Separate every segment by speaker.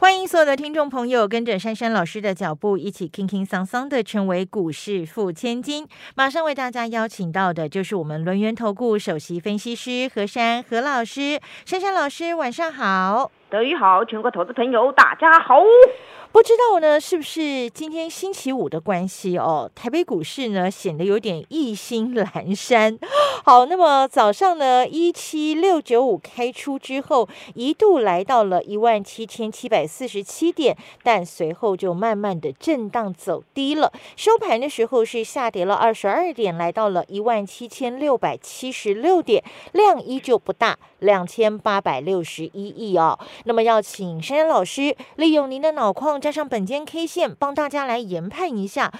Speaker 1: 欢迎所有的听众朋友跟着珊珊老师的脚步，一起轻轻桑桑的成为股市富千金。马上为大家邀请到的就是我们轮源投顾首席分析师何珊何老师，珊珊老师晚上好，
Speaker 2: 德语好，全国投资朋友大家好。
Speaker 1: 不知道呢，是不是今天星期五的关系哦？台北股市呢显得有点意兴阑珊。好，那么早上呢一七六九五开出之后，一度来到了一万七千七百四十七点，但随后就慢慢的震荡走低了。收盘的时候是下跌了二十二点，来到了一万七千六百七十六点，量依旧不大，两千八百六十一亿哦。那么要请珊珊老师利用您的脑矿。加上本间 K 线，帮大家来研判一下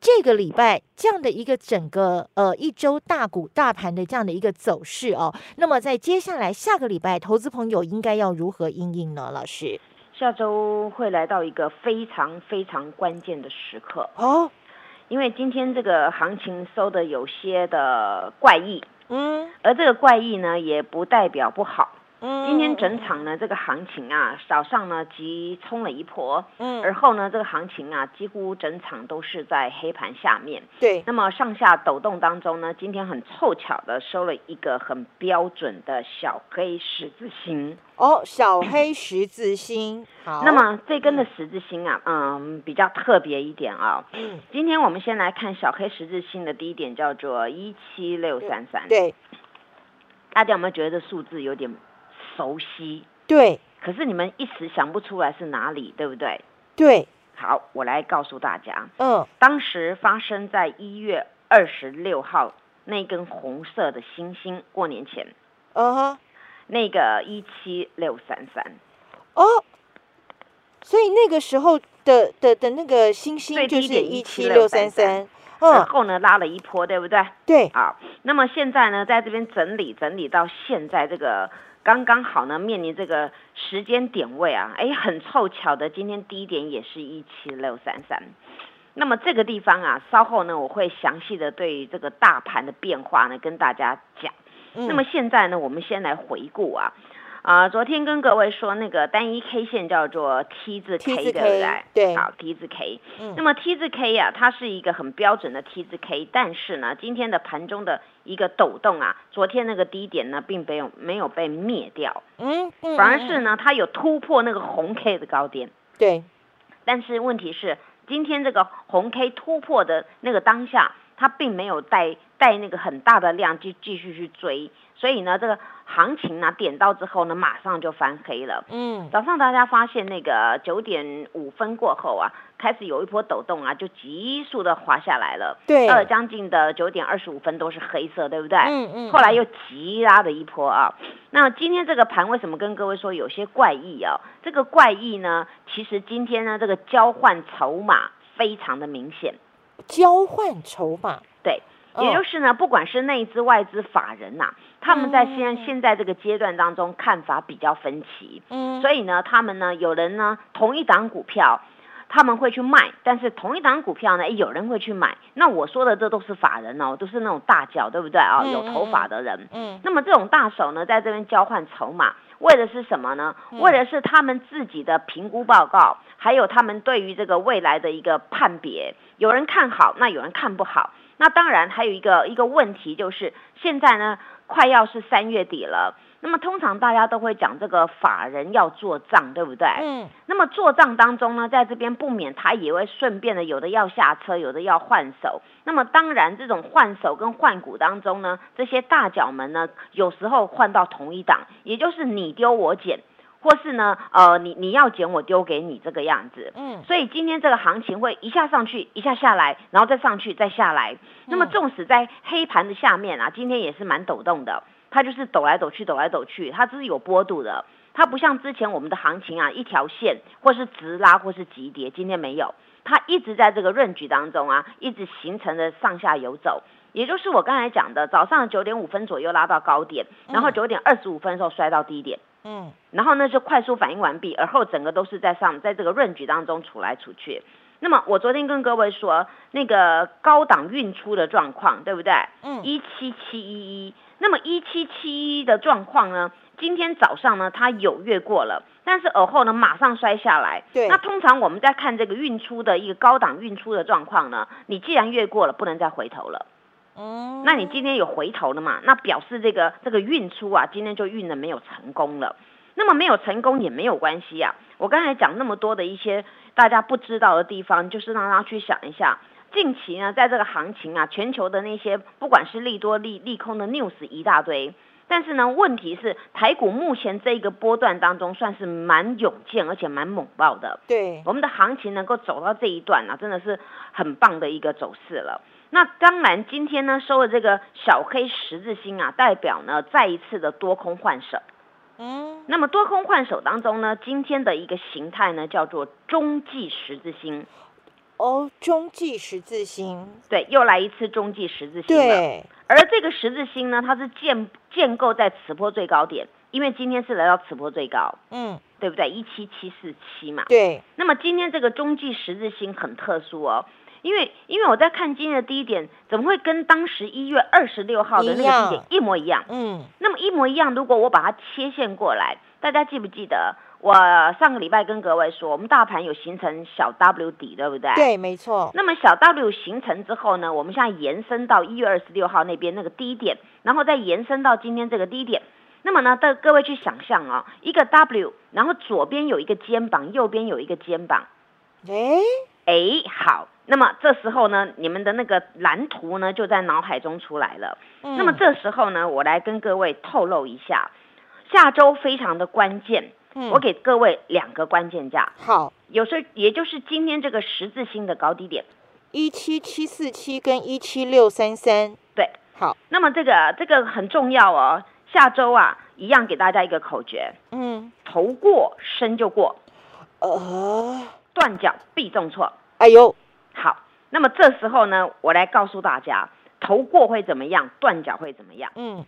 Speaker 1: 这个礼拜这样的一个整个呃一周大股大盘的这样的一个走势哦。那么在接下来下个礼拜，投资朋友应该要如何应应呢？老师，
Speaker 2: 下周会来到一个非常非常关键的时刻
Speaker 1: 哦，
Speaker 2: 因为今天这个行情收的有些的怪异，
Speaker 1: 嗯，
Speaker 2: 而这个怪异呢，也不代表不好。
Speaker 1: 嗯
Speaker 2: 今天整场呢，这个行情啊，早上呢急冲了一波，
Speaker 1: 嗯
Speaker 2: 而后呢，这个行情啊，几乎整场都是在黑盘下面。
Speaker 1: 对，
Speaker 2: 那么上下抖动当中呢，今天很凑巧的收了一个很标准的小黑十字星。
Speaker 1: 哦，小黑十字星，好，
Speaker 2: 那么这根的十字星啊，嗯，比较特别一点啊。
Speaker 1: 嗯，
Speaker 2: 今天我们先来看小黑十字星的第一点，叫做一七六三三。，
Speaker 1: 对
Speaker 2: 大家有没有觉得这数字有点熟悉？
Speaker 1: 对。
Speaker 2: 可是你们一时想不出来是哪里，对不对？
Speaker 1: 对，
Speaker 2: 好，我来告诉大家，
Speaker 1: 嗯。
Speaker 2: 当时发生在一月二十六号那根红色的星星，过年前。
Speaker 1: 嗯哼，
Speaker 2: 那个一七六三三，
Speaker 1: 哦，所以那个时候的的的那个星星就是一七六三三，
Speaker 2: 然
Speaker 1: 嗯，
Speaker 2: 后呢拉了一波，对不对？
Speaker 1: 对，
Speaker 2: 好，那么现在呢，在这边整理整理到现在这个刚刚好呢，面临这个时间点位啊，哎，很凑巧的，今天低点也是一七六三三。那么这个地方啊，稍后呢，我会详细的对于这个大盘的变化呢，跟大家讲。
Speaker 1: 嗯
Speaker 2: 那么现在呢，我们先来回顾啊，啊、昨天跟各位说那个单一 K 线叫做 T 字
Speaker 1: T
Speaker 2: K，
Speaker 1: 字
Speaker 2: 对不对？
Speaker 1: 对
Speaker 2: 好，T 字 K。
Speaker 1: 嗯
Speaker 2: 那么 T 字 K 啊，它是一个很标准的 T 字 K，但是呢，今天的盘中的一个抖动啊，昨天那个低点呢，并没有没有被灭掉，
Speaker 1: 嗯嗯，
Speaker 2: 反而
Speaker 1: 嗯
Speaker 2: 是呢，它有突破那个红 K 的高点。
Speaker 1: 对，
Speaker 2: 但是问题是，今天这个红 K 突破的那个当下，它并没有带带那个很大的量继继续去追，所以呢，这个行情呢点到之后呢，马上就翻黑了。
Speaker 1: 嗯
Speaker 2: 早上大家发现那个九点五分过后啊，开始有一波抖动啊，就急速的滑下来了。
Speaker 1: 对
Speaker 2: 到了将近的九点二十五分都是黑色，对不对？
Speaker 1: 嗯嗯，
Speaker 2: 后来又急拉的一波啊。那今天这个盘为什么跟各位说有些怪异啊？这个怪异呢，其实今天呢这个交换筹码非常的明显，
Speaker 1: 交换筹码，
Speaker 2: 对。
Speaker 1: 哦
Speaker 2: 也就是呢，不管是内资、外资、法人呐、他们在
Speaker 1: 嗯
Speaker 2: 现现在这个阶段当中看法比较分歧，
Speaker 1: 嗯，
Speaker 2: 所以呢，他们呢，有人呢同一档股票，他们会去卖，但是同一档股票呢，有人会去买。那我说的这都是法人哦，都是那种大脚，对不对啊、
Speaker 1: 嗯
Speaker 2: 有头发的人。
Speaker 1: 嗯
Speaker 2: 那么这种大手呢，在这边交换筹码，为的是什么呢？
Speaker 1: 嗯
Speaker 2: 为的是他们自己的评估报告，还有他们对于这个未来的一个判别。有人看好，那有人看不好。那当然还有一个一个问题就是，现在呢快要是三月底了。那么通常大家都会讲这个法人要做账，对不对？
Speaker 1: 嗯
Speaker 2: 那么做账当中呢，在这边不免他也会顺便的，有的要下车，有的要换手。那么当然，这种换手跟换股当中呢，这些大脚们呢，有时候换到同一档，也就是你丢我捡，或是呢，呃，你你要捡我丢给你这个样子。
Speaker 1: 嗯
Speaker 2: 所以今天这个行情会一下上去，一下下来，然后再上去，再下来。那么纵使在黑盘的下面啊，今天也是蛮抖动的，它就是抖来抖去，抖来抖去，它这是有波度的。它不像之前我们的行情啊，一条线或是直拉或是急跌，今天没有，它一直在这个润局当中啊，一直形成的上下游走。也就是我刚才讲的，早上九点五分左右拉到高点，然后九点二十五分的时候摔到低点，
Speaker 1: 嗯，
Speaker 2: 然后呢就快速反应完毕，而后整个都是在上，在这个润局当中处来处去。那么我昨天跟各位说，那个高档运出的状况，对不对？
Speaker 1: 嗯
Speaker 2: 一七七一一。那么一七七一的状况呢，今天早上呢它有越过了，但是而后呢马上摔下来。
Speaker 1: 对
Speaker 2: 那通常我们在看这个运出的一个高档运出的状况呢，你既然越过了，不能再回头了。
Speaker 1: 嗯，
Speaker 2: 那你今天有回头了嘛？那表示这个这个运出啊，今天就运的没有成功了。那么没有成功也没有关系啊。我刚才讲那么多的一些大家不知道的地方，就是让大家去想一下。近期呢，在这个行情啊，全球的那些不管是利多利利空的 news 一大堆，但是呢，问题是台股目前这一个波段当中算是蛮勇健而且蛮猛爆的。
Speaker 1: 对，
Speaker 2: 我们的行情能够走到这一段啊、真的是很棒的一个走势了。那当然，今天呢收了这个小黑十字星啊，代表呢再一次的多空换手。
Speaker 1: 嗯，
Speaker 2: 那么多空换手当中呢，今天的一个形态呢叫做中继十字星，
Speaker 1: 哦，中继十字星，
Speaker 2: 对，又来一次中继十字星了。
Speaker 1: 对，
Speaker 2: 而这个十字星呢，它是建建构在此波最高点，因为今天是来到此波最高，
Speaker 1: 嗯，
Speaker 2: 对不对？一七七四七嘛。
Speaker 1: 对，
Speaker 2: 那么今天这个中继十字星很特殊哦，因为因为我在看今天的低点，怎么会跟当时一月二十六号的那个低点一模一样？
Speaker 1: 嗯，
Speaker 2: 那么一模一样，如果我把它切线过来，大家记不记得我上个礼拜跟各位说，我们大盘有形成小 W 底，对不对？。
Speaker 1: 对，没错，
Speaker 2: 那么小 W 形成之后呢，我们现在延伸到一月二十六号那边那个低点，然后再延伸到今天这个低点。那么呢，的各位去想象啊、一个 W，然后左边有一个肩膀，右边有一个肩膀。
Speaker 1: 哎，
Speaker 2: 哎，好，那么这时候呢，你们的那个蓝图呢就在脑海中出来了。
Speaker 1: 嗯。
Speaker 2: 那么这时候呢，我来跟各位透露一下，下周非常的关键，
Speaker 1: 嗯。
Speaker 2: 我给各位两个关键价，
Speaker 1: 好，
Speaker 2: 有时候也就是今天这个十字星的高低点。
Speaker 1: 一七七四七跟一七六三三，
Speaker 2: 对，
Speaker 1: 好，
Speaker 2: 那么这个这个很重要哦，下周啊，一样给大家一个口诀：
Speaker 1: 嗯，
Speaker 2: 头过身就过，
Speaker 1: 呃，
Speaker 2: 断脚必重挫。
Speaker 1: 哎呦，
Speaker 2: 好，那么这时候呢，我来告诉大家，头过会怎么样，断脚会怎么样。
Speaker 1: 嗯，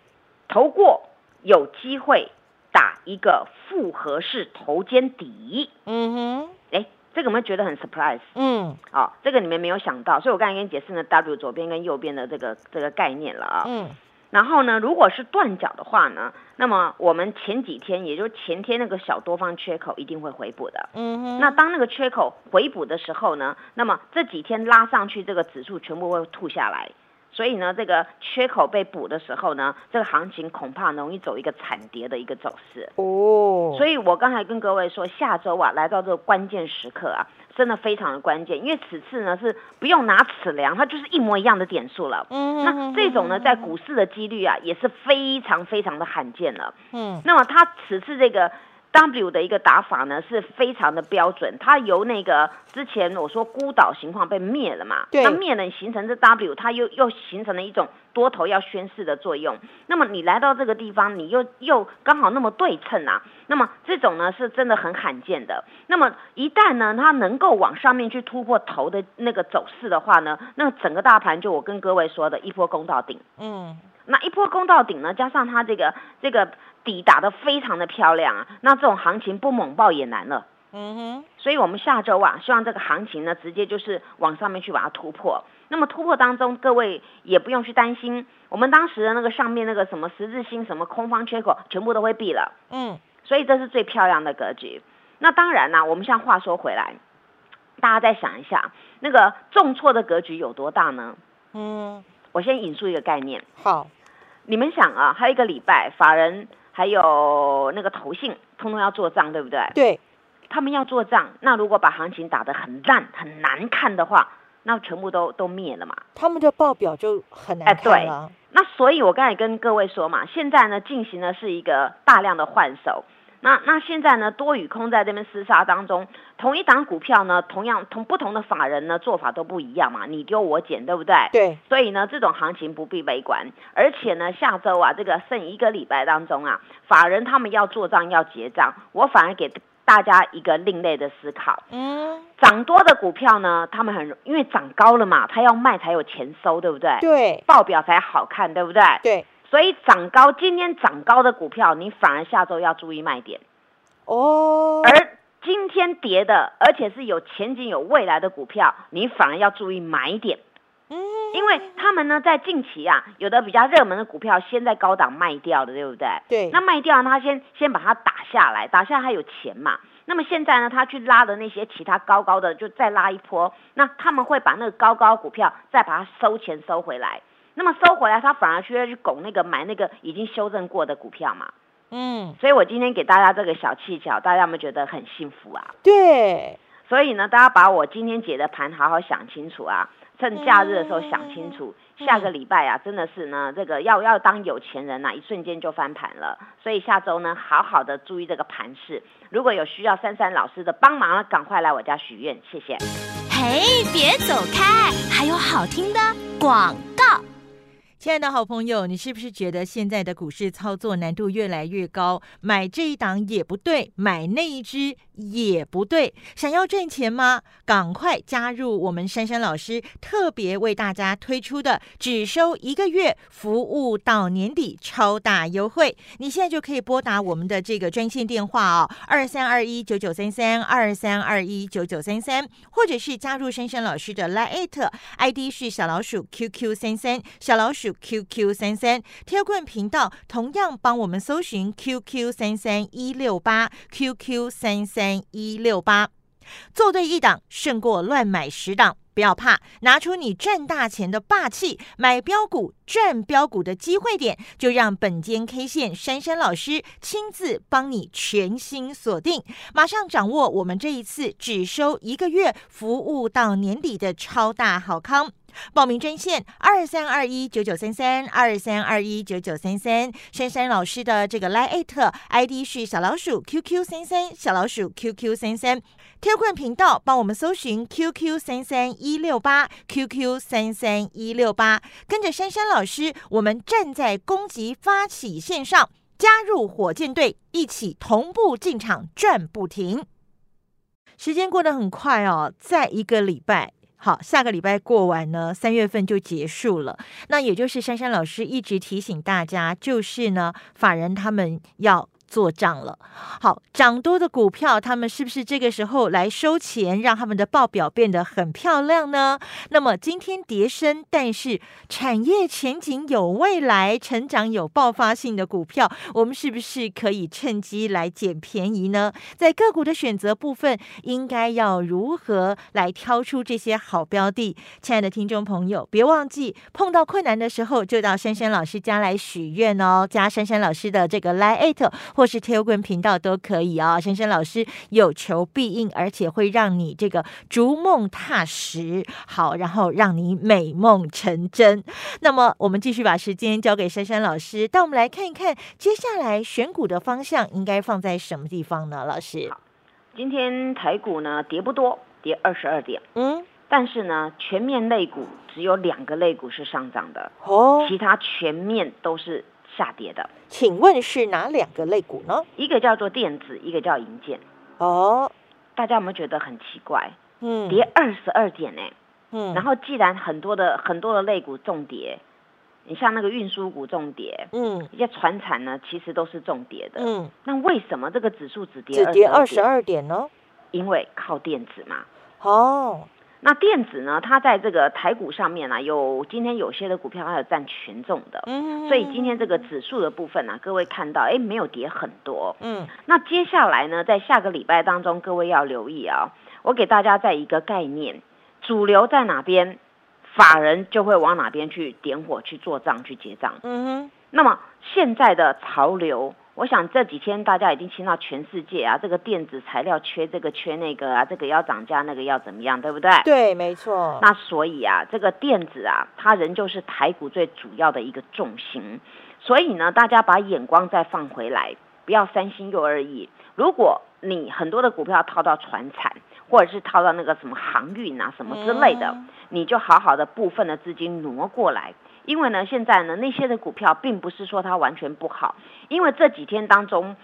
Speaker 2: 头过有机会打一个复合式头肩底，
Speaker 1: 嗯哼，
Speaker 2: 哎，这个有没有觉得很 surprise？
Speaker 1: 嗯
Speaker 2: 哦，这个你们没有想到，所以我刚才跟你解释呢，W 左边跟右边的这个这个概念了啊。
Speaker 1: 嗯，
Speaker 2: 然后呢，如果是断脚的话呢，那么我们前几天，也就是前天那个小多方缺口一定会回补的。
Speaker 1: 嗯哼，
Speaker 2: 那当那个缺口回补的时候呢，那么这几天拉上去，这个指数全部会吐下来。所以呢，这个缺口被补的时候呢，这个行情恐怕容易走一个惨跌的一个走势。
Speaker 1: 哦，
Speaker 2: 所以我刚才跟各位说，下周啊，来到这个关键时刻啊，真的非常的关键，因为此次呢是不用拿尺量，它就是一模一样的点数了。
Speaker 1: 嗯，
Speaker 2: 那这种呢，在股市的几率啊，也是非常非常的罕见了。
Speaker 1: 嗯
Speaker 2: 那么它此次这个 W 的一个打法呢，是非常的标准。它由那个之前我说孤岛情况被灭了嘛，
Speaker 1: 对
Speaker 2: 那灭了形成这 W，它又又形成了一种多头要宣示的作用。那么你来到这个地方，你又又刚好那么对称啊，那么这种呢是真的很罕见的。那么一旦呢它能够往上面去突破头的那个走势的话呢，那整个大盘就我跟各位说的一波攻到顶。
Speaker 1: 嗯
Speaker 2: 那一波攻到顶呢，加上它这个这个底打得非常的漂亮啊，那这种行情不猛爆也难了。
Speaker 1: 嗯哼，
Speaker 2: 所以我们下周啊，希望这个行情呢，直接就是往上面去把它突破。那么突破当中，各位也不用去担心，我们当时的那个上面那个什么十字星、什么空方缺口，全部都会闭了。
Speaker 1: 嗯
Speaker 2: 所以这是最漂亮的格局。那当然啦、我们像话说回来，大家再想一下，那个重挫的格局有多大呢？
Speaker 1: 嗯，
Speaker 2: 我先引述一个概念，
Speaker 1: 好，
Speaker 2: 你们想啊，还有一个礼拜，法人还有那个投信，通通要做账，对不对？
Speaker 1: 对，
Speaker 2: 他们要做账，那如果把行情打得很烂、很难看的话，那全部都都灭了嘛。
Speaker 1: 他们的报表就很
Speaker 2: 哎
Speaker 1: 难看了，
Speaker 2: 那所以，我刚才跟各位说嘛，现在呢进行的是一个大量的换手。那那现在呢，多与空在这边厮杀当中，同一档股票呢，同样同不同的法人呢做法都不一样嘛，你丢我捡，对不对？
Speaker 1: 对，
Speaker 2: 所以呢，这种行情不必悲观，而且呢，下周啊，这个剩一个礼拜当中啊，法人他们要做账要结账，我反而给大家一个另类的思考。
Speaker 1: 嗯，
Speaker 2: 涨多的股票呢，他们很因为涨高了嘛，他要卖才有钱收，对不对？
Speaker 1: 对
Speaker 2: 报表才好看，对不对？
Speaker 1: 对，
Speaker 2: 所以涨高，今天涨高的股票，你反而下周要注意卖点。
Speaker 1: 哦，
Speaker 2: 而今天跌的，而且是有前景、有未来的股票，你反而要注意买点。
Speaker 1: 嗯，
Speaker 2: 因为他们呢，在近期啊，有的比较热门的股票，先在高档卖掉的，对不对？
Speaker 1: 对，
Speaker 2: 那卖掉，他先先把它打下来，打下来他有钱嘛。那么现在呢，他去拉的那些其他高高的，就再拉一波。那他们会把那个高高股票再把它收钱收回来。那么收回来，他反而需要去拱那个买那个已经修正过的股票嘛。
Speaker 1: 嗯，
Speaker 2: 所以我今天给大家这个小技巧，大家有没有觉得很幸福啊？
Speaker 1: 对，
Speaker 2: 所以呢，大家把我今天解的盘好好想清楚啊，趁假日的时候想清楚。
Speaker 1: 嗯
Speaker 2: 下个礼拜啊，真的是呢，这个要要当有钱人呐、一瞬间就翻盘了。所以下周呢，好好的注意这个盘势。如果有需要珊珊老师的帮忙，赶快来我家许愿，谢谢。
Speaker 3: 嘿，别走开，还有好听的广告。
Speaker 1: 亲爱的好朋友，你是不是觉得现在的股市操作难度越来越高？买这一档也不对，买那一只也不对。想要赚钱吗？赶快加入我们珊珊老师特别为大家推出的只收一个月，服务到年底超大优惠。你现在就可以拨打我们的这个专线电话哦，二三二一九九三三二三二一九九三三，或者是加入珊珊老师的 Line ID 是小老鼠 QQ 三三小老鼠。QQ 三三贴棍频道同样帮我们搜寻 QQ 三三一六八 QQ 三三三一六八，做对一档胜过乱买十档，不要怕，拿出你赚大钱的霸气，买标股赚标股的机会点，就让本间 K 线珊珊老师亲自帮你全新锁定，马上掌握我们这一次只收一个月，服务到年底的超大好康。报名专线二三二一九九三三二三二一九九三三，珊珊老师的这个 Line ID 是小老鼠 QQ 三三小老鼠 QQ 三三，贴棍频道帮我们搜寻 QQ 三三一六八 QQ 三三一六八，跟着珊珊老师，我们站在攻击发起线上，加入火箭队，一起同步进场赚不停。时间过得很快哦，在一个礼拜。好，下个礼拜过完呢，三月份就结束了。那也就是珊珊老师一直提醒大家，就是呢，法人他们要做账了。好，涨多的股票，他们是不是这个时候来收钱，让他们的报表变得很漂亮呢？那么今天跌升，但是产业前景有未来、成长有爆发性的股票，我们是不是可以趁机来捡便宜呢？在个股的选择部分，应该要如何来挑出这些好标的？亲爱的听众朋友，别忘记碰到困难的时候，就到珊珊老师家来许愿哦，加珊珊老师的这个 Line 或是 Telegram 频道都可以哦。珊珊老师有求必应，而且会让你这个逐梦踏实，好，然后让你美梦成真。那么，我们继续把时间交给珊珊老师，带我们来看一看接下来选股的方向应该放在什么地方呢？老师，
Speaker 2: 今天台股呢跌不多，跌二十二点，
Speaker 1: 嗯，
Speaker 2: 但是呢，全面类股只有两个类股是上涨的，
Speaker 1: 哦，
Speaker 2: 其他全面都是下跌的。
Speaker 1: 请问是哪两个类股呢？
Speaker 2: 一个叫做电子，一个叫银建。
Speaker 1: 哦，
Speaker 2: 大家有没有觉得很奇怪？
Speaker 1: 嗯，
Speaker 2: 跌二十二点呢、
Speaker 1: 嗯，
Speaker 2: 然后既然很多的很多的类股重跌，你像那个运输股重跌，
Speaker 1: 嗯
Speaker 2: 一些船产呢其实都是重跌的。
Speaker 1: 嗯，
Speaker 2: 那为什么这个指数只跌
Speaker 1: 只跌二
Speaker 2: 二
Speaker 1: 十？二点呢？
Speaker 2: 因为靠电子嘛。
Speaker 1: 哦，
Speaker 2: 那电子呢，它在这个台股上面呢、有今天有些的股票它有占权重的，
Speaker 1: 嗯，
Speaker 2: 所以今天这个指数的部分呢、各位看到，哎，没有跌很多。
Speaker 1: 嗯
Speaker 2: 那接下来呢，在下个礼拜当中，各位要留意啊，我给大家在一个概念，主流在哪边，法人就会往哪边去点火去做账去结账。
Speaker 1: 嗯哼，
Speaker 2: 那么现在的潮流，我想这几天大家已经听到全世界啊，这个电子材料缺这个缺那个啊，这个要涨价，那个要怎么样，对不对？
Speaker 1: 对，没错。
Speaker 2: 那所以啊，这个电子啊，它仍旧是台股最主要的一个重心。所以呢，大家把眼光再放回来，不要三心又二意。如果你很多的股票套到船产，或者是套到那个什么航运啊什么之类的，
Speaker 1: 嗯
Speaker 2: 你就好好的部分的资金挪过来。因为呢，现在呢那些的股票并不是说它完全不好，因为这几天当中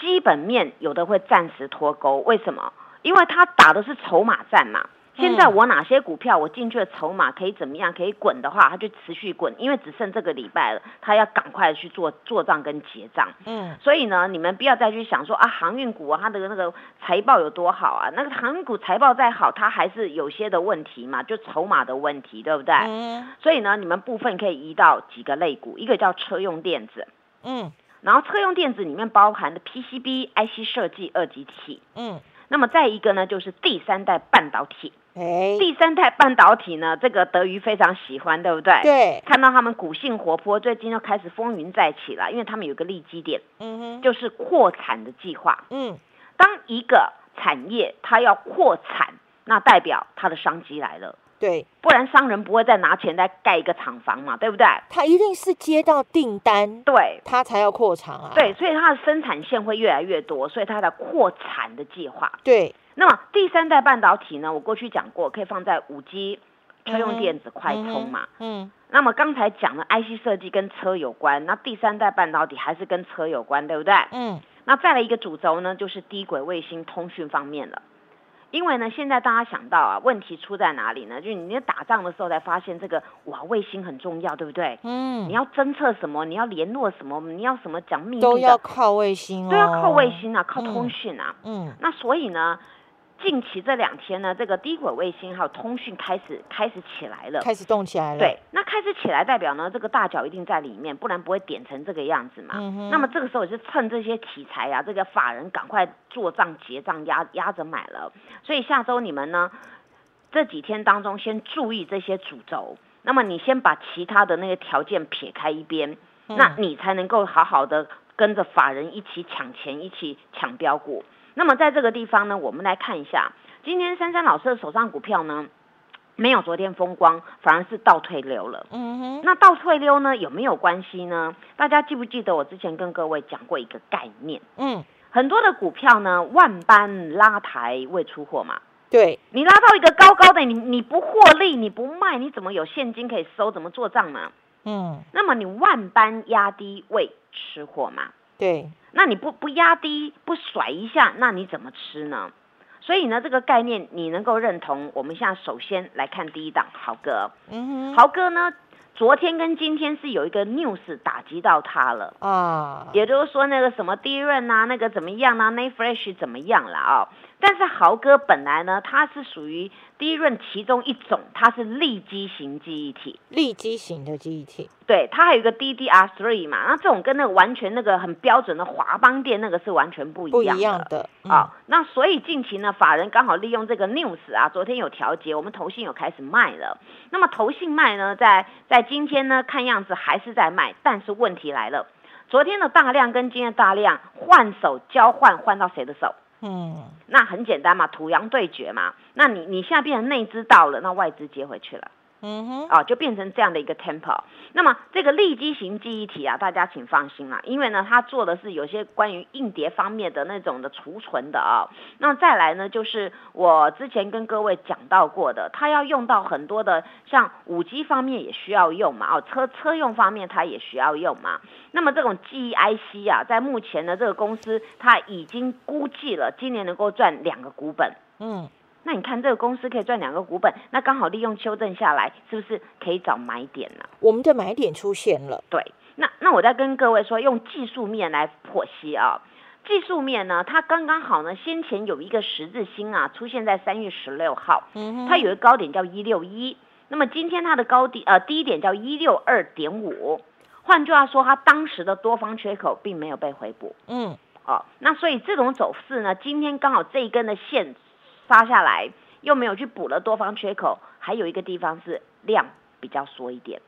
Speaker 2: 基本面有的会暂时脱钩，为什么？因为它打的是筹码战嘛。现在我哪些股票我进去的筹码可以怎么样？可以滚的话，它就持续滚，因为只剩这个礼拜了，它要赶快去做做账跟结账。
Speaker 1: 嗯，
Speaker 2: 所以呢，你们不要再去想说啊，航运股啊，它的那个财报有多好啊？那个航运股财报再好，它还是有些的问题嘛，就筹码的问题，对不对？
Speaker 1: 嗯
Speaker 2: 所以呢，你们部分可以移到几个类股，一个叫车用电子，
Speaker 1: 嗯
Speaker 2: 然后车用电子里面包含的 PCB、IC 设计、二极体，
Speaker 1: 嗯，
Speaker 2: 那么再一个呢，就是第三代半导体。
Speaker 1: 哎，
Speaker 2: 第三代半导体呢，这个德瑜非常喜欢，对不对？。
Speaker 1: 对，
Speaker 2: 看到他们股性活泼，最近又开始风云再起了，因为他们有个利基点，
Speaker 1: 嗯哼，
Speaker 2: 就是扩产的计划。
Speaker 1: 嗯
Speaker 2: 当一个产业它要扩产，那代表它的商机来了，
Speaker 1: 对，
Speaker 2: 不然商人不会再拿钱再盖一个厂房嘛，对不对？
Speaker 1: 他一定是接到订单，
Speaker 2: 对。
Speaker 1: 他才要扩厂啊。
Speaker 2: 对，所以它的生产线会越来越多，所以它的扩产的计划。
Speaker 1: 对，
Speaker 2: 那么第三代半导体呢？我过去讲过，可以放在五 G、车用电子、快充嘛。
Speaker 1: 嗯
Speaker 2: 那么刚才讲的 IC 设计跟车有关，那第三代半导体还是跟车有关，对不对？
Speaker 1: 嗯
Speaker 2: 那再来一个主轴呢，就是低轨卫星通讯方面了。因为呢，现在大家想到啊，问题出在哪里呢？就是你在打仗的时候才发现这个哇，卫星很重要，对不对？
Speaker 1: 嗯，
Speaker 2: 你要侦测什么？你要联络什么？你要什么讲秘密的？
Speaker 1: 都要靠卫星哦，
Speaker 2: 都要靠卫星啊，靠
Speaker 1: 嗯
Speaker 2: 通讯啊。
Speaker 1: 嗯
Speaker 2: 那所以呢，近期这两天呢，这个低轨卫星还有通讯开始开始起来了。
Speaker 1: 开始动起来了。
Speaker 2: 对，起来代表呢，这个大脚一定在里面，不然不会点成这个样子嘛。
Speaker 1: 嗯
Speaker 2: 那么这个时候也是趁这些题材啊，这个法人赶快做账结账压压着买了。所以下周你们呢，这几天当中先注意这些主轴，那么你先把其他的那个条件撇开一边，
Speaker 1: 嗯
Speaker 2: 那你才能够好好的跟着法人一起抢钱，一起抢标股。那么在这个地方呢，我们来看一下，今天珊珊老师的手上股票呢，没有昨天风光，反而是倒退溜了。
Speaker 1: 嗯哼，
Speaker 2: 那倒退溜呢有没有关系呢？大家记不记得我之前跟各位讲过一个概念？
Speaker 1: 嗯，
Speaker 2: 很多的股票呢，万般拉抬未出货嘛。
Speaker 1: 对，
Speaker 2: 你拉到一个高高的，你你不获利，你不卖，你怎么有现金可以收？怎么做账呢？
Speaker 1: 嗯
Speaker 2: 那么你万般压低未吃货嘛？
Speaker 1: 对，
Speaker 2: 那你不不压低不甩一下，那你怎么吃呢？所以呢，这个概念你能够认同？我们现在首先来看第一档豪哥，
Speaker 1: 嗯哼，
Speaker 2: 豪哥呢，昨天跟今天是有一个 news 打击到他了。
Speaker 1: 啊，
Speaker 2: 也就是说，那个什么第一润啊，那个怎么样啊，那 fresh 怎么样了啊、但是豪哥本来呢，它是属于低润其中一种，它是立基型记忆体，
Speaker 1: 立基型的记忆体。
Speaker 2: 对，它还有一个 DDR three 嘛，那这种跟那个完全那个很标准的华邦电那个是完全不一样
Speaker 1: 不一
Speaker 2: 样的。
Speaker 1: 样的
Speaker 2: 啊、那所以近期呢，法人刚好利用这个 news 啊，昨天有调节，我们投信有开始卖了。那么投信卖呢，在在今天呢，看样子还是在卖，但是问题来了，昨天的大量跟今天的大量换手交换，换到谁的手？
Speaker 1: 嗯
Speaker 2: 那很简单嘛，土洋对决嘛。那你你现在变成内资到了，那外资接回去了。
Speaker 1: 嗯哼，
Speaker 2: 啊，就变成这样的一个 tempo。那么这个立基型记忆体啊，大家请放心啦，因为呢，它做的是有些关于硬碟方面的那种的储存的啊。那再来呢，就是我之前跟各位讲到过的，它要用到很多的，像五 G 方面也需要用嘛，哦，车车用方面它也需要用嘛。那么这种记忆 IC 啊，在目前呢，这个公司它已经估计了今年能够赚两个股本。
Speaker 1: 嗯
Speaker 2: 那你看这个公司可以赚两个股本，那刚好利用修正下来，是不是可以找买点呢、
Speaker 1: 我们的买点出现了。
Speaker 2: 对，那那我再跟各位说，用技术面来剖析啊。技术面呢，它刚刚好呢，先前有一个十字星啊，出现在三月十六号，
Speaker 1: 嗯，
Speaker 2: 它有一个高点叫一六一，那么今天它的高低呃低点叫一六二点五，换句话说，它当时的多方缺口并没有被回补。
Speaker 1: 嗯
Speaker 2: 哦，那所以这种走势呢，今天刚好这一根的线杀下来，又没有去补了多方缺口，还有一个地方是量比较缩一点。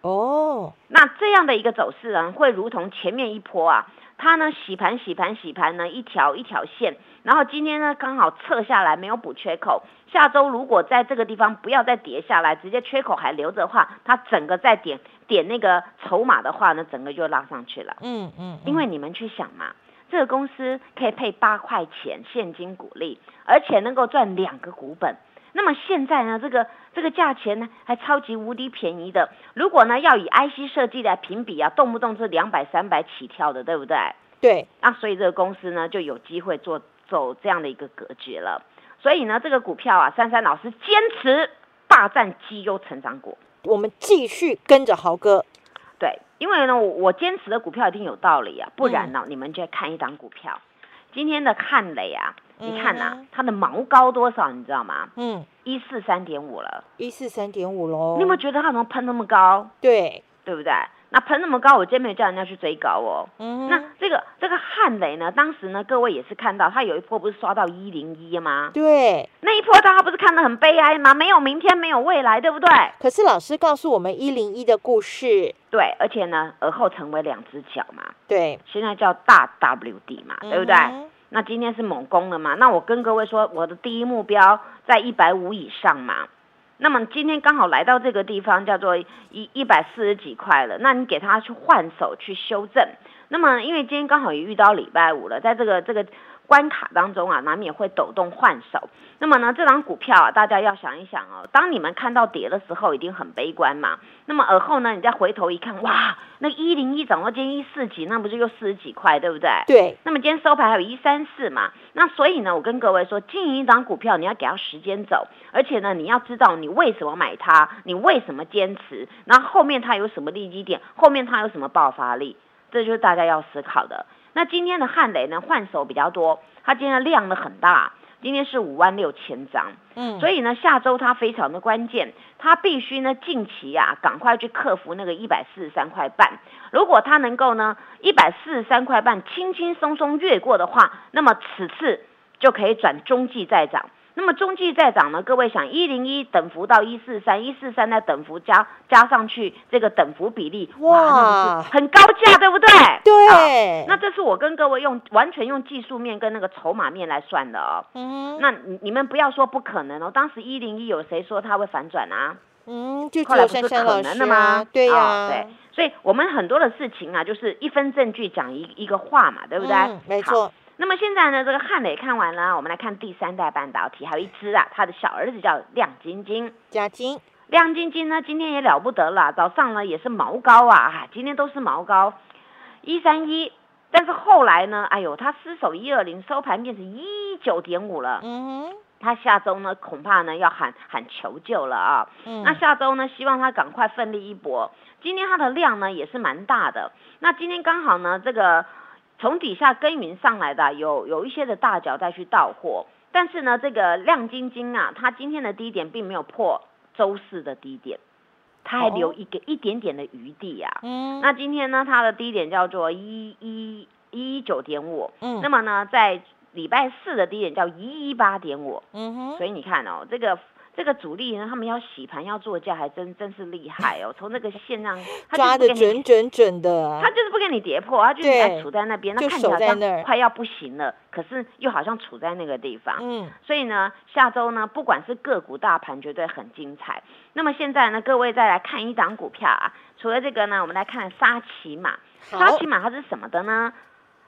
Speaker 1: 哦，
Speaker 2: 那这样的一个走势呢，会如同前面一波啊，它呢洗盘洗盘洗盘呢一条一条线，然后今天呢刚好撤下来，没有补缺口。下周如果在这个地方不要再跌下来，直接缺口还留着的话，它整个再点点那个筹码的话呢，整个就拉上去了。
Speaker 1: 嗯嗯，
Speaker 2: 因为你们去想嘛，这个公司可以配八块钱现金股利，而且能够赚两个股本。那么现在呢，这个这个价钱呢还超级无敌便宜的。如果呢要以 IC 设计来评比啊，动不动是两百三百起跳的，对不对？
Speaker 1: 对，
Speaker 2: 那所以这个公司呢就有机会做走这样的一个格局了。所以呢，这个股票啊，珊珊老师坚持霸占绩优成长股。
Speaker 1: 我们继续跟着豪哥。
Speaker 2: 对，因为呢，我我坚持的股票一定有道理啊，不然呢，你们就看一档股票。今天的看雷啊，你看呐、
Speaker 1: 嗯
Speaker 2: 它的毛高多少，你知道吗？
Speaker 1: 嗯，
Speaker 2: 一四三点五了。
Speaker 1: 一四三点五喽。
Speaker 2: 你有没有觉得它怎么喷那么高？
Speaker 1: 对，
Speaker 2: 对不对？那喷那么高，我今天没有叫人家去追高哦。
Speaker 1: 嗯
Speaker 2: 那这个这个汉雷呢，当时呢，各位也是看到，它有一波不是刷到一零一吗？
Speaker 1: 对。
Speaker 2: 那一波大家不是看得很悲哀吗？没有明天，没有未来，对不对？
Speaker 1: 可是老师告诉我们一零一的故事，
Speaker 2: 对，而且呢，而后成为两只脚嘛，
Speaker 1: 对，
Speaker 2: 现在叫大 WD 嘛，对不对？
Speaker 1: 嗯
Speaker 2: 那今天是猛攻了嘛？那我跟各位说，我的第一目标在一百五以上嘛。那么今天刚好来到这个地方，叫做一一百四十几块了。那你给他去换手去修正。那么因为今天刚好也遇到礼拜五了，在这个这个关卡当中啊，难免会抖动换手。那么呢，这张股票啊，大家要想一想哦，当你们看到跌的时候，一定很悲观嘛。那么而后呢，你再回头一看，哇，那一零一涨到今天一四几，那不是又四十几块，对不对？
Speaker 1: 对，
Speaker 2: 那么今天收盘还有一三四嘛，那所以呢，我跟各位说，经营一张股票，你要给它时间走，而且呢，你要知道你为什么买它，你为什么坚持，然后后面它有什么利基点，后面它有什么爆发力，这就是大家要思考的。那今天的汉雷呢，换手比较多，它今天的量呢很大，今天是五万六千张，
Speaker 1: 嗯，
Speaker 2: 所以呢，下周它非常的关键，它必须呢近期啊赶快去克服那个一百四十三块半。如果它能够呢一百四十三块半轻轻松松越过的话，那么此次就可以转中继再涨。那么中继再涨呢？各位想一零一等幅到一四三，一四三的等幅加加上去，这个等幅比例，哇，很高价，对不对？
Speaker 1: 对
Speaker 2: 好那这是我跟各位用完全用技术面跟那个筹码面来算的哦。
Speaker 1: 嗯
Speaker 2: 那你你们不要说不可能哦，当时一零一有谁说它会反转啊？
Speaker 1: 嗯，
Speaker 2: 后来
Speaker 1: 有
Speaker 2: 不是可
Speaker 1: 珊珊老师
Speaker 2: 能的吗
Speaker 1: 啊，？对呀、
Speaker 2: 哦对，所以我们很多的事情啊，就是一分证据讲一一个话嘛，对不对？
Speaker 1: 嗯，没。错，
Speaker 2: 那么现在呢，这个汉磊看完了，我们来看第三代半导体，还有一只啊，他的小儿子叫亮晶晶。
Speaker 1: 加金，
Speaker 2: 亮晶晶呢，今天也了不得了，早上呢也是毛高啊，啊今天都是毛高，一三一。但是后来呢，哎呦，他失守一二零，收盘变成一九点五了。
Speaker 1: 嗯哼，
Speaker 2: 他下周呢，恐怕呢要喊喊求救了啊。
Speaker 1: 嗯，
Speaker 2: 那下周呢，希望他赶快奋力一搏。今天它的量呢也是蛮大的。那今天刚好呢，这个从底下耕耘上来的有有一些的大脚再去到货，但是呢，这个亮晶晶啊，它今天的低点并没有破周四的低点，它还留一个、一点点的余地啊。
Speaker 1: 嗯，
Speaker 2: 那今天呢，它的低点叫做一一一九点五，
Speaker 1: 嗯，
Speaker 2: 那么呢，在礼拜四的低点叫一一八点五。
Speaker 1: 嗯哼，
Speaker 2: 所以你看哦，这个这个主力呢，他们要洗盘要做价，还真真是厉害哦。从那个线上，他
Speaker 1: 抓的准准准的
Speaker 2: 他，就是不给你跌破，他就是
Speaker 1: 对
Speaker 2: 还处在那边，那看起来快要不行了，可是又好像处在那个地方。
Speaker 1: 嗯，
Speaker 2: 所以呢，下周呢，不管是个股大盘，绝对很精彩。那么现在呢，各位再来看一档股票啊，除了这个呢，我们来看沙琪玛。沙琪，玛它是什么的呢？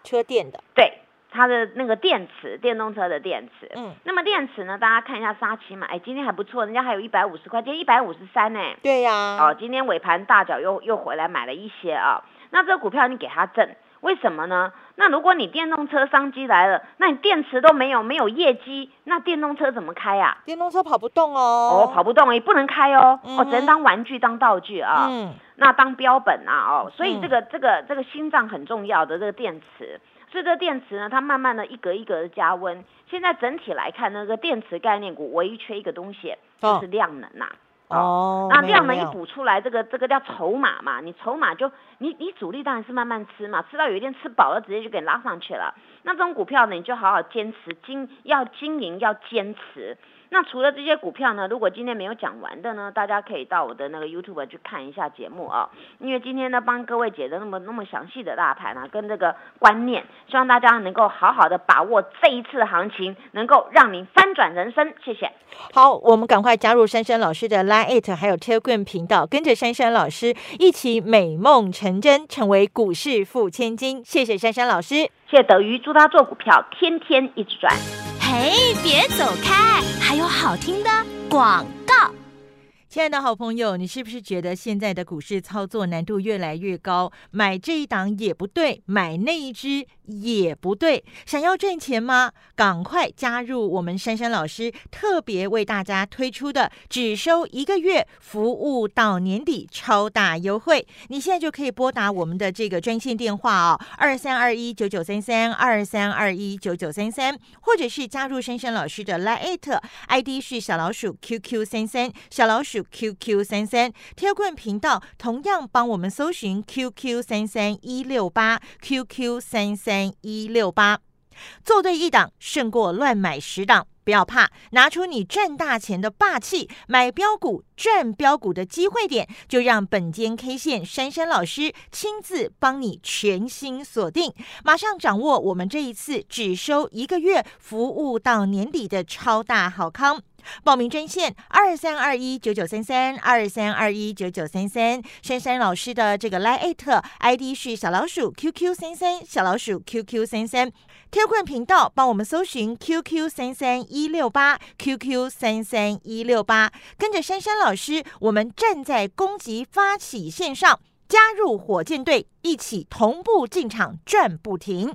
Speaker 1: 车电的，
Speaker 2: 对，它的那个电池，电动车的电池。
Speaker 1: 嗯，
Speaker 2: 那么电池呢？大家看一下沙琪玛，哎，今天还不错，人家还有一百五十块，今天一百五十三呢。
Speaker 1: 对呀、
Speaker 2: 哦，今天尾盘大脚又又回来买了一些啊、那这个股票你给它挣，为什么呢？那如果你电动车商机来了，那你电池都没有，没有业绩，那电动车怎么开呀、
Speaker 1: 电动车跑不动哦，
Speaker 2: 哦，跑不动也不能开哦，
Speaker 1: 嗯
Speaker 2: 哦，只能当玩具当道具啊。
Speaker 1: 嗯，
Speaker 2: 那当标本啊，哦，所以
Speaker 1: 嗯
Speaker 2: 这个、这个这个心脏很重要的这个电池，这个电池呢，它慢慢的一格一格的加温。现在整体来看，那个电池概念股唯一缺一个东西，
Speaker 1: 哦
Speaker 2: 就是量能呐、
Speaker 1: 哦，
Speaker 2: 那量能一补出来，这个这个叫筹码嘛，你筹码就你你主力当然是慢慢吃嘛，吃到有一天吃饱了，直接就给你拉上去了。那这种股票呢，你就好好坚持经要经营要坚持。那除了这些股票呢，如果今天没有讲完的呢，大家可以到我的那个 YouTube 去看一下节目啊、因为今天呢帮各位解的那么那么详细的大盘啊，跟这个观念，希望大家能够好好的把握这一次行情，能够让您翻转人生。谢谢。
Speaker 1: 好，我们赶快加入珊珊老师的 Line It 还有 Telegram 频道，跟着珊珊老师一起美梦成真，成为股市富千金。谢谢珊珊老师。
Speaker 2: 谢谢德瑜，祝他做股票天天一直赚。
Speaker 3: 嘿，别走开，还有好听的广。
Speaker 1: 亲爱的好朋友，你是不是觉得现在的股市操作难度越来越高？买这一档也不对，买那一只也不对。想要赚钱吗？赶快加入我们珊珊老师特别为大家推出的只收一个月，服务到年底超大优惠。你现在就可以拨打我们的这个专线电话哦，二三二一九九三三二三二一九九三三，或者是加入珊珊老师的 Line ID 是小老鼠 QQ 三三小老鼠。QQ 三三贴棍频道同样帮我们搜寻 QQ 三三一六八 QQ 三三一六八，做对一档胜过乱买十档，不要怕，拿出你赚大钱的霸气，买标股赚标股的机会点，就让本间 K 线珊珊老师亲自帮你全新锁定，马上掌握我们这一次只收一个月，服务到年底的超大好康。报名专线二三二一九九三三二三二一九九三三，珊珊老师的这个 Line ID 是小老鼠 QQ 三三小老鼠 QQ 三三，贴棍频道帮我们搜寻 QQ 三三一六八 QQ 三三一六八，跟着珊珊老师，我们站在攻击发起线上，加入火箭队，一起同步进场转不停。